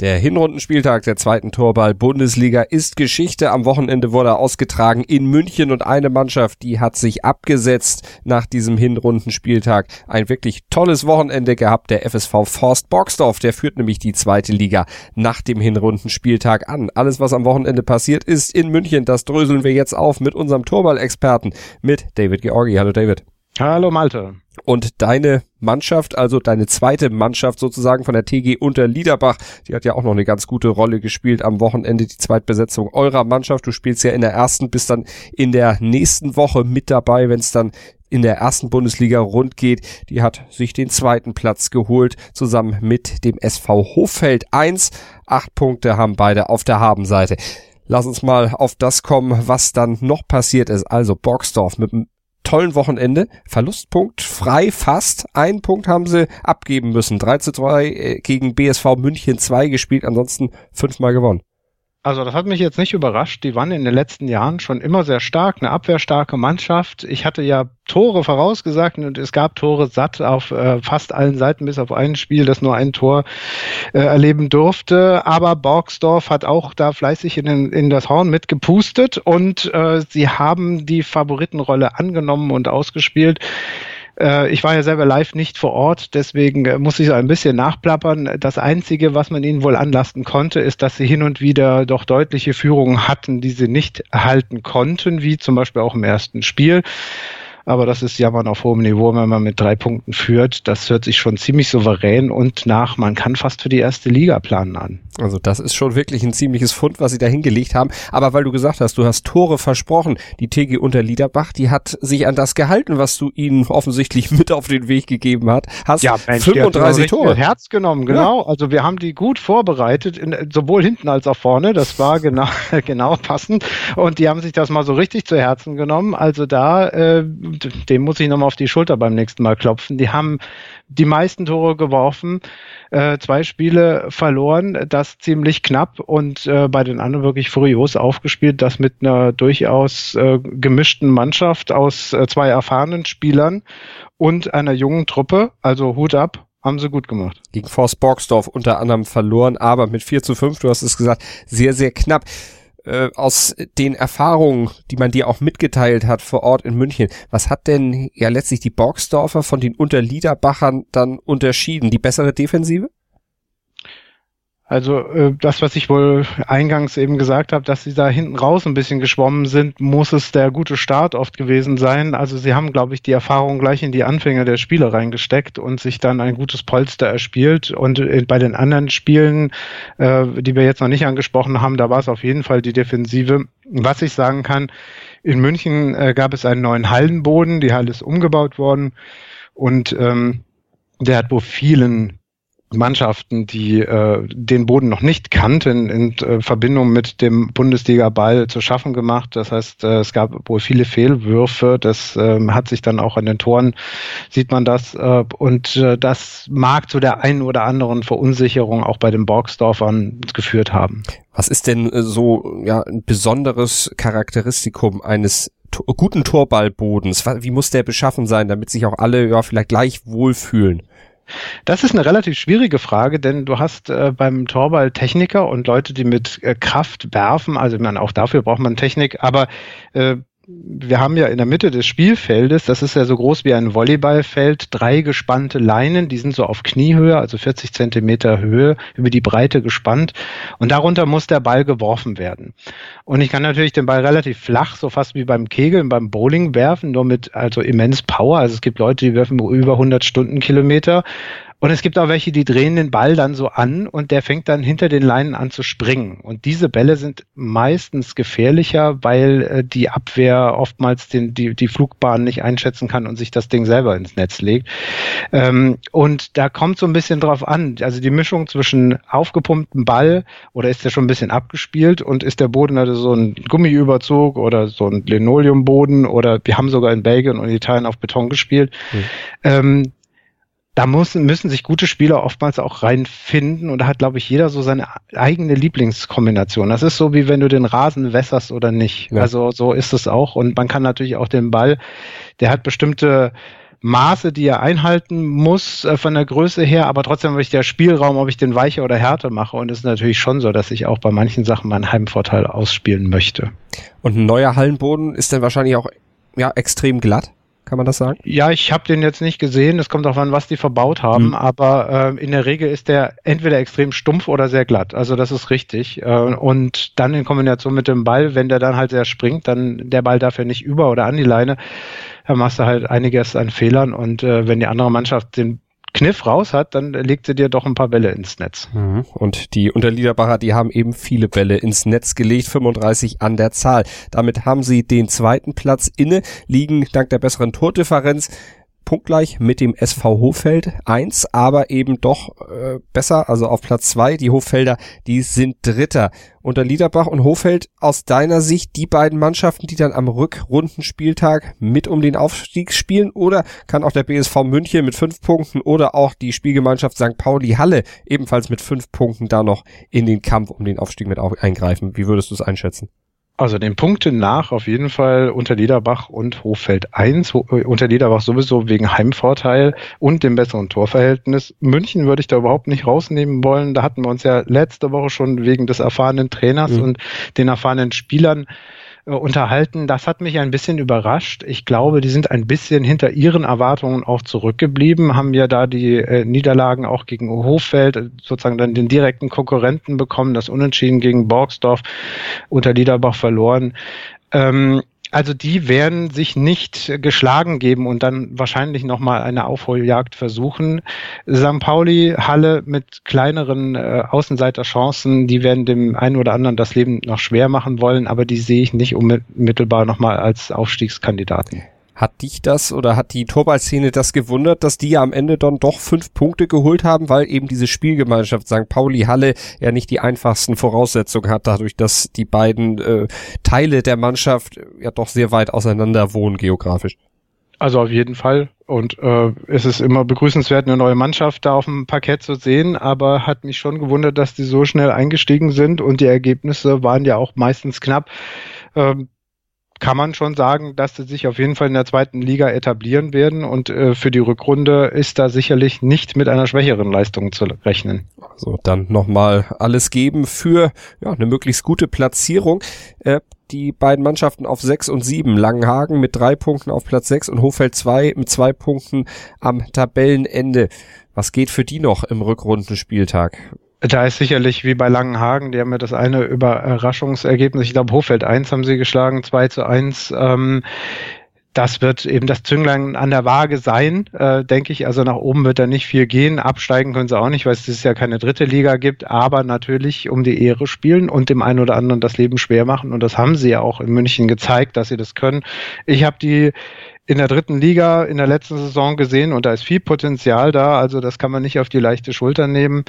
Der Hinrundenspieltag der zweiten Torball-Bundesliga ist Geschichte. Am Wochenende wurde er ausgetragen in München und eine Mannschaft, die hat sich abgesetzt nach diesem Hinrundenspieltag. Ein wirklich tolles Wochenende gehabt, der FSV Forst Boxdorf. Der führt nämlich die zweite Liga nach dem Hinrundenspieltag an. Alles, was am Wochenende passiert ist in München, das dröseln wir jetzt auf mit unserem Torball-Experten, mit David Georgi. Hallo David. Hallo Malte. Und deine Mannschaft, also deine zweite Mannschaft sozusagen von der TG unter Liederbach, die hat ja auch noch eine ganz gute Rolle gespielt am Wochenende, die Zweitbesetzung eurer Mannschaft. Du spielst ja in der ersten, bist dann in der nächsten Woche mit dabei, wenn es dann in der ersten Bundesliga rund geht. Die hat sich den zweiten Platz geholt, zusammen mit dem SV Hoffeld 1. Acht Punkte haben beide auf der Habenseite. Lass uns mal auf das kommen, was dann noch passiert ist. Also Boxdorf mit einem tollen Wochenende. Verlustpunkt frei fast. Ein Punkt haben sie abgeben müssen. 3 zu 2 äh, gegen BSV München 2 gespielt, ansonsten fünfmal gewonnen. Also das hat mich jetzt nicht überrascht. Die waren in den letzten Jahren schon immer sehr stark, eine abwehrstarke Mannschaft. Ich hatte ja Tore vorausgesagt und es gab Tore satt auf äh, fast allen Seiten, bis auf ein Spiel, das nur ein Tor äh, erleben durfte. Aber Borgsdorf hat auch da fleißig in, den, in das Horn mitgepustet und äh, sie haben die Favoritenrolle angenommen und ausgespielt. Äh, ich war ja selber live nicht vor Ort, deswegen äh, muss ich so ein bisschen nachplappern. Das Einzige, was man ihnen wohl anlasten konnte, ist, dass sie hin und wieder doch deutliche Führungen hatten, die sie nicht erhalten konnten, wie zum Beispiel auch im ersten Spiel aber das ist Jammern auf hohem Niveau, wenn man mit drei Punkten führt. Das hört sich schon ziemlich souverän und nach, man kann fast für die erste Liga planen an. Also das ist schon wirklich ein ziemliches Fund, was sie da hingelegt haben. Aber weil du gesagt hast, du hast Tore versprochen, die TG unter Liederbach, die hat sich an das gehalten, was du ihnen offensichtlich mit auf den Weg gegeben hat. Hast ja, Mensch, 35 Tore. Herz genommen, genau. Ja. Also wir haben die gut vorbereitet, in, sowohl hinten als auch vorne. Das war genau, genau passend. Und die haben sich das mal so richtig zu Herzen genommen. Also da äh, dem muss ich nochmal auf die Schulter beim nächsten Mal klopfen. Die haben die meisten Tore geworfen, äh, zwei Spiele verloren, das ziemlich knapp und äh, bei den anderen wirklich furios aufgespielt, das mit einer durchaus äh, gemischten Mannschaft aus äh, zwei erfahrenen Spielern und einer jungen Truppe. Also Hut ab, haben sie gut gemacht. Gegen Forst Borgsdorf unter anderem verloren, aber mit 4 zu 5, du hast es gesagt, sehr, sehr knapp äh, aus den Erfahrungen, die man dir auch mitgeteilt hat vor Ort in München, was hat denn ja letztlich die Borgsdorfer von den Unterliederbachern dann unterschieden? Die bessere Defensive? Also äh, das, was ich wohl eingangs eben gesagt habe, dass sie da hinten raus ein bisschen geschwommen sind, muss es der gute Start oft gewesen sein. Also sie haben, glaube ich, die Erfahrung gleich in die Anfänge der Spiele reingesteckt und sich dann ein gutes Polster erspielt. Und äh, bei den anderen Spielen, äh, die wir jetzt noch nicht angesprochen haben, da war es auf jeden Fall die Defensive. Was ich sagen kann, in München äh, gab es einen neuen Hallenboden, die Halle ist umgebaut worden und ähm, der hat wohl vielen Mannschaften, die äh, den Boden noch nicht kannten, in äh, Verbindung mit dem Bundesliga-Ball zu schaffen gemacht. Das heißt, äh, es gab wohl viele Fehlwürfe. Das äh, hat sich dann auch an den Toren, sieht man das. Äh, und äh, das mag zu der einen oder anderen Verunsicherung auch bei den Borgsdorfern geführt haben. Was ist denn äh, so ja, ein besonderes Charakteristikum eines guten Torballbodens? Wie muss der beschaffen sein, damit sich auch alle ja vielleicht gleich wohlfühlen? Das ist eine relativ schwierige Frage, denn du hast äh, beim Torball Techniker und Leute, die mit äh, Kraft werfen, also man auch dafür braucht man Technik, aber äh, wir haben ja in der Mitte des Spielfeldes, das ist ja so groß wie ein Volleyballfeld, drei gespannte Leinen, die sind so auf Kniehöhe, also 40 Zentimeter Höhe, über die Breite gespannt. Und darunter muss der Ball geworfen werden. Und ich kann natürlich den Ball relativ flach, so fast wie beim Kegeln, beim Bowling werfen, nur mit also immens Power. Also es gibt Leute, die werfen über 100 Stundenkilometer. Und es gibt auch welche, die drehen den Ball dann so an und der fängt dann hinter den Leinen an zu springen. Und diese Bälle sind meistens gefährlicher, weil äh, die Abwehr oftmals den, die, die Flugbahn nicht einschätzen kann und sich das Ding selber ins Netz legt. Ähm, und da kommt so ein bisschen drauf an. Also die Mischung zwischen aufgepumptem Ball oder ist der schon ein bisschen abgespielt und ist der Boden also so ein Gummiüberzug oder so ein Linoleumboden oder wir haben sogar in Belgien und Italien auf Beton gespielt. Mhm. Ähm, da muss, müssen sich gute Spieler oftmals auch reinfinden und da hat, glaube ich, jeder so seine eigene Lieblingskombination. Das ist so, wie wenn du den Rasen wässerst oder nicht. Ja. Also so ist es auch und man kann natürlich auch den Ball, der hat bestimmte Maße, die er einhalten muss äh, von der Größe her, aber trotzdem habe ich der Spielraum, ob ich den weicher oder härter mache. Und es ist natürlich schon so, dass ich auch bei manchen Sachen meinen Heimvorteil ausspielen möchte. Und ein neuer Hallenboden ist dann wahrscheinlich auch ja, extrem glatt. Kann man das sagen? Ja, ich habe den jetzt nicht gesehen. Es kommt auch an, was die verbaut haben. Mhm. Aber äh, in der Regel ist der entweder extrem stumpf oder sehr glatt. Also das ist richtig. Äh, und dann in Kombination mit dem Ball, wenn der dann halt sehr springt, dann der Ball darf ja nicht über oder an die Leine. Da machst du halt einiges an Fehlern. Und äh, wenn die andere Mannschaft den Kniff raus hat, dann legt sie dir doch ein paar Bälle ins Netz. Mhm. Und die Unterliederbacher, die haben eben viele Bälle ins Netz gelegt, 35 an der Zahl. Damit haben sie den zweiten Platz inne, liegen dank der besseren Tordifferenz punktgleich mit dem SV Hofeld 1, aber eben doch äh, besser, also auf Platz 2. Die Hoffelder, die sind Dritter. Unter Liederbach und Hofeld aus deiner Sicht die beiden Mannschaften, die dann am Rückrundenspieltag mit um den Aufstieg spielen? Oder kann auch der BSV München mit fünf Punkten oder auch die Spielgemeinschaft St. Pauli Halle ebenfalls mit fünf Punkten da noch in den Kampf um den Aufstieg mit eingreifen? Wie würdest du es einschätzen? Also den Punkten nach auf jeden Fall unter Liederbach und Hoffeld 1. Äh, unter Liederbach sowieso wegen Heimvorteil und dem besseren Torverhältnis. München würde ich da überhaupt nicht rausnehmen wollen. Da hatten wir uns ja letzte Woche schon wegen des erfahrenen Trainers mhm. und den erfahrenen Spielern äh, unterhalten. Das hat mich ein bisschen überrascht. Ich glaube, die sind ein bisschen hinter ihren Erwartungen auch zurückgeblieben, haben ja da die äh, Niederlagen auch gegen Hoffeld, äh, sozusagen dann den direkten Konkurrenten bekommen, das Unentschieden gegen Borgsdorf unter Liederbach verloren. Ähm, also die werden sich nicht geschlagen geben und dann wahrscheinlich nochmal eine Aufholjagd versuchen. St. Pauli, Halle mit kleineren äh, Außenseiterchancen, die werden dem einen oder anderen das Leben noch schwer machen wollen, aber die sehe ich nicht unmittelbar nochmal als Aufstiegskandidaten. Hat dich das oder hat die Torballszene das gewundert, dass die ja am Ende dann doch fünf Punkte geholt haben, weil eben diese Spielgemeinschaft St. Pauli Halle ja nicht die einfachsten Voraussetzungen hat, dadurch, dass die beiden äh, Teile der Mannschaft ja doch sehr weit auseinander wohnen geografisch. Also auf jeden Fall. Und äh, es ist immer begrüßenswert, eine neue Mannschaft da auf dem Parkett zu sehen, aber hat mich schon gewundert, dass die so schnell eingestiegen sind und die Ergebnisse waren ja auch meistens knapp. Ähm, kann man schon sagen, dass sie sich auf jeden Fall in der zweiten Liga etablieren werden und äh, für die Rückrunde ist da sicherlich nicht mit einer schwächeren Leistung zu rechnen. Also dann nochmal alles geben für ja, eine möglichst gute Platzierung. Äh, die beiden Mannschaften auf sechs und sieben. Langenhagen mit drei Punkten auf Platz sechs und Hofeld zwei mit zwei Punkten am Tabellenende. Was geht für die noch im Rückrundenspieltag? Da ist sicherlich wie bei Langenhagen, die haben ja das eine Überraschungsergebnis. Ich glaube, Hofeld 1 haben sie geschlagen, 2 zu 1. Ähm, das wird eben das Zünglein an der Waage sein, äh, denke ich. Also nach oben wird da nicht viel gehen. Absteigen können sie auch nicht, weil es Jahr keine dritte Liga gibt. Aber natürlich um die Ehre spielen und dem einen oder anderen das Leben schwer machen. Und das haben sie ja auch in München gezeigt, dass sie das können. Ich habe die in der dritten Liga in der letzten Saison gesehen und da ist viel Potenzial da. Also das kann man nicht auf die leichte Schulter nehmen.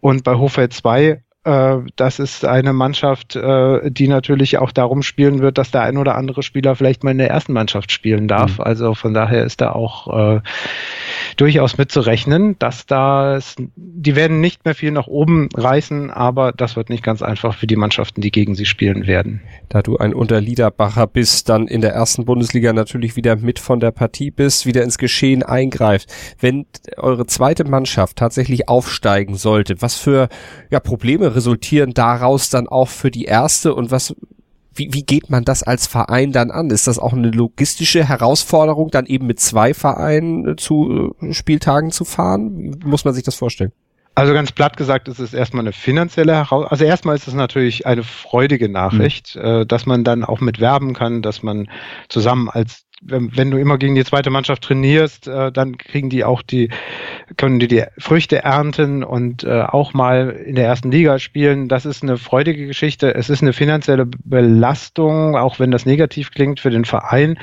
Und bei Hofeld 2 äh, das ist eine Mannschaft, äh, die natürlich auch darum spielen wird, dass der ein oder andere Spieler vielleicht mal in der ersten Mannschaft spielen darf. Mhm. Also von daher ist da auch äh, durchaus mitzurechnen, dass da es, die werden nicht mehr viel nach oben reißen, aber das wird nicht ganz einfach für die Mannschaften, die gegen sie spielen werden. Da du ein Unterliederbacher bist, dann in der ersten Bundesliga natürlich wieder mit von der Partie bist, wieder ins Geschehen eingreift. Wenn eure zweite Mannschaft tatsächlich aufsteigen sollte, was für ja, Probleme resultieren daraus dann auch für die erste und was wie, wie geht man das als Verein dann an? Ist das auch eine logistische Herausforderung, dann eben mit zwei Vereinen äh, zu äh, Spieltagen zu fahren? Wie muss man sich das vorstellen? Also ganz platt gesagt ist es erstmal eine finanzielle Herausforderung. Also erstmal ist es natürlich eine freudige Nachricht, mhm. dass man dann auch mit werben kann, dass man zusammen als wenn, wenn du immer gegen die zweite Mannschaft trainierst, äh, dann kriegen die auch die, können die die Früchte ernten und äh, auch mal in der ersten Liga spielen. Das ist eine freudige Geschichte. Es ist eine finanzielle Belastung, auch wenn das negativ klingt für den Verein.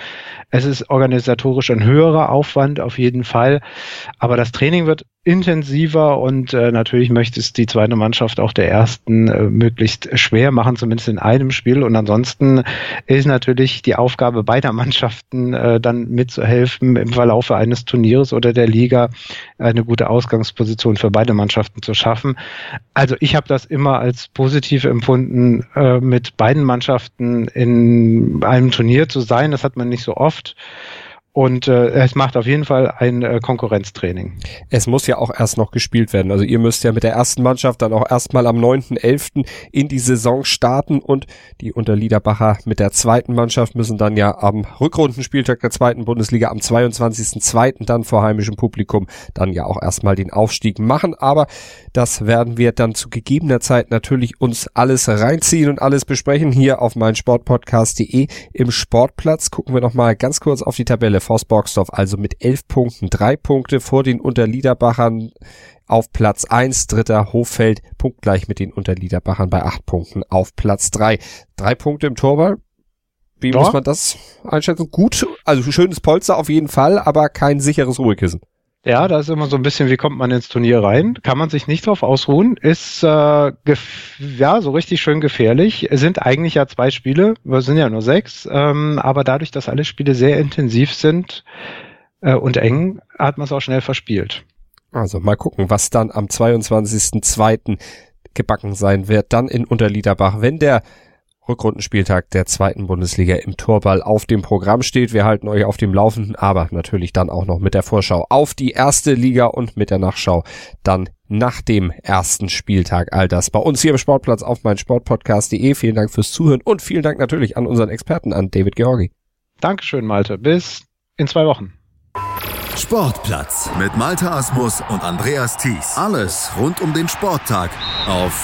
Es ist organisatorisch ein höherer Aufwand auf jeden Fall. Aber das Training wird intensiver und äh, natürlich möchte es die zweite Mannschaft auch der ersten äh, möglichst schwer machen, zumindest in einem Spiel. Und ansonsten ist natürlich die Aufgabe beider Mannschaften Äh, dann mitzuhelfen, im Verlaufe eines Turniers oder der Liga eine gute Ausgangsposition für beide Mannschaften zu schaffen. Also ich habe das immer als positiv empfunden, äh, mit beiden Mannschaften in einem Turnier zu sein. Das hat man nicht so oft. Und äh, es macht auf jeden Fall ein äh, Konkurrenztraining. Es muss ja auch erst noch gespielt werden. Also ihr müsst ja mit der ersten Mannschaft dann auch erstmal am 9.11. in die Saison starten und die Unterliederbacher mit der zweiten Mannschaft müssen dann ja am Rückrundenspieltag der zweiten Bundesliga am 22.02. dann vor heimischem Publikum dann ja auch erstmal den Aufstieg machen. Aber das werden wir dann zu gegebener Zeit natürlich uns alles reinziehen und alles besprechen hier auf meinsportpodcast.de im Sportplatz. Gucken wir noch mal ganz kurz auf die Tabelle Forst Borgsdorf also mit elf Punkten, drei Punkte vor den Unterliederbachern auf Platz eins dritter Hoffeld, punktgleich mit den Unterliederbachern bei acht Punkten auf Platz drei Drei Punkte im Torball. Wie ja. muss man das einschätzen? Gut, also schönes Polster auf jeden Fall, aber kein sicheres Ruhekissen. Ja, da ist immer so ein bisschen, wie kommt man ins Turnier rein? Kann man sich nicht drauf ausruhen? Ist äh, ja so richtig schön gefährlich. Es sind eigentlich ja zwei Spiele, wir sind ja nur sechs, ähm, aber dadurch, dass alle Spiele sehr intensiv sind äh, und eng, hat man es auch schnell verspielt. Also mal gucken, was dann am 22.02. gebacken sein wird, dann in Unterliederbach, wenn der Rückrundenspieltag der zweiten Bundesliga im Torball auf dem Programm steht. Wir halten euch auf dem Laufenden, aber natürlich dann auch noch mit der Vorschau auf die erste Liga und mit der Nachschau dann nach dem ersten Spieltag. All das bei uns hier im Sportplatz auf mein Sportpodcast.de. Vielen Dank fürs Zuhören und vielen Dank natürlich an unseren Experten, an David Georgi. Dankeschön, Malte. Bis in zwei Wochen. Sportplatz mit Malte Asmus und Andreas Thies. Alles rund um den Sporttag auf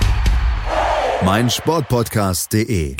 Mein Sportpodcast.de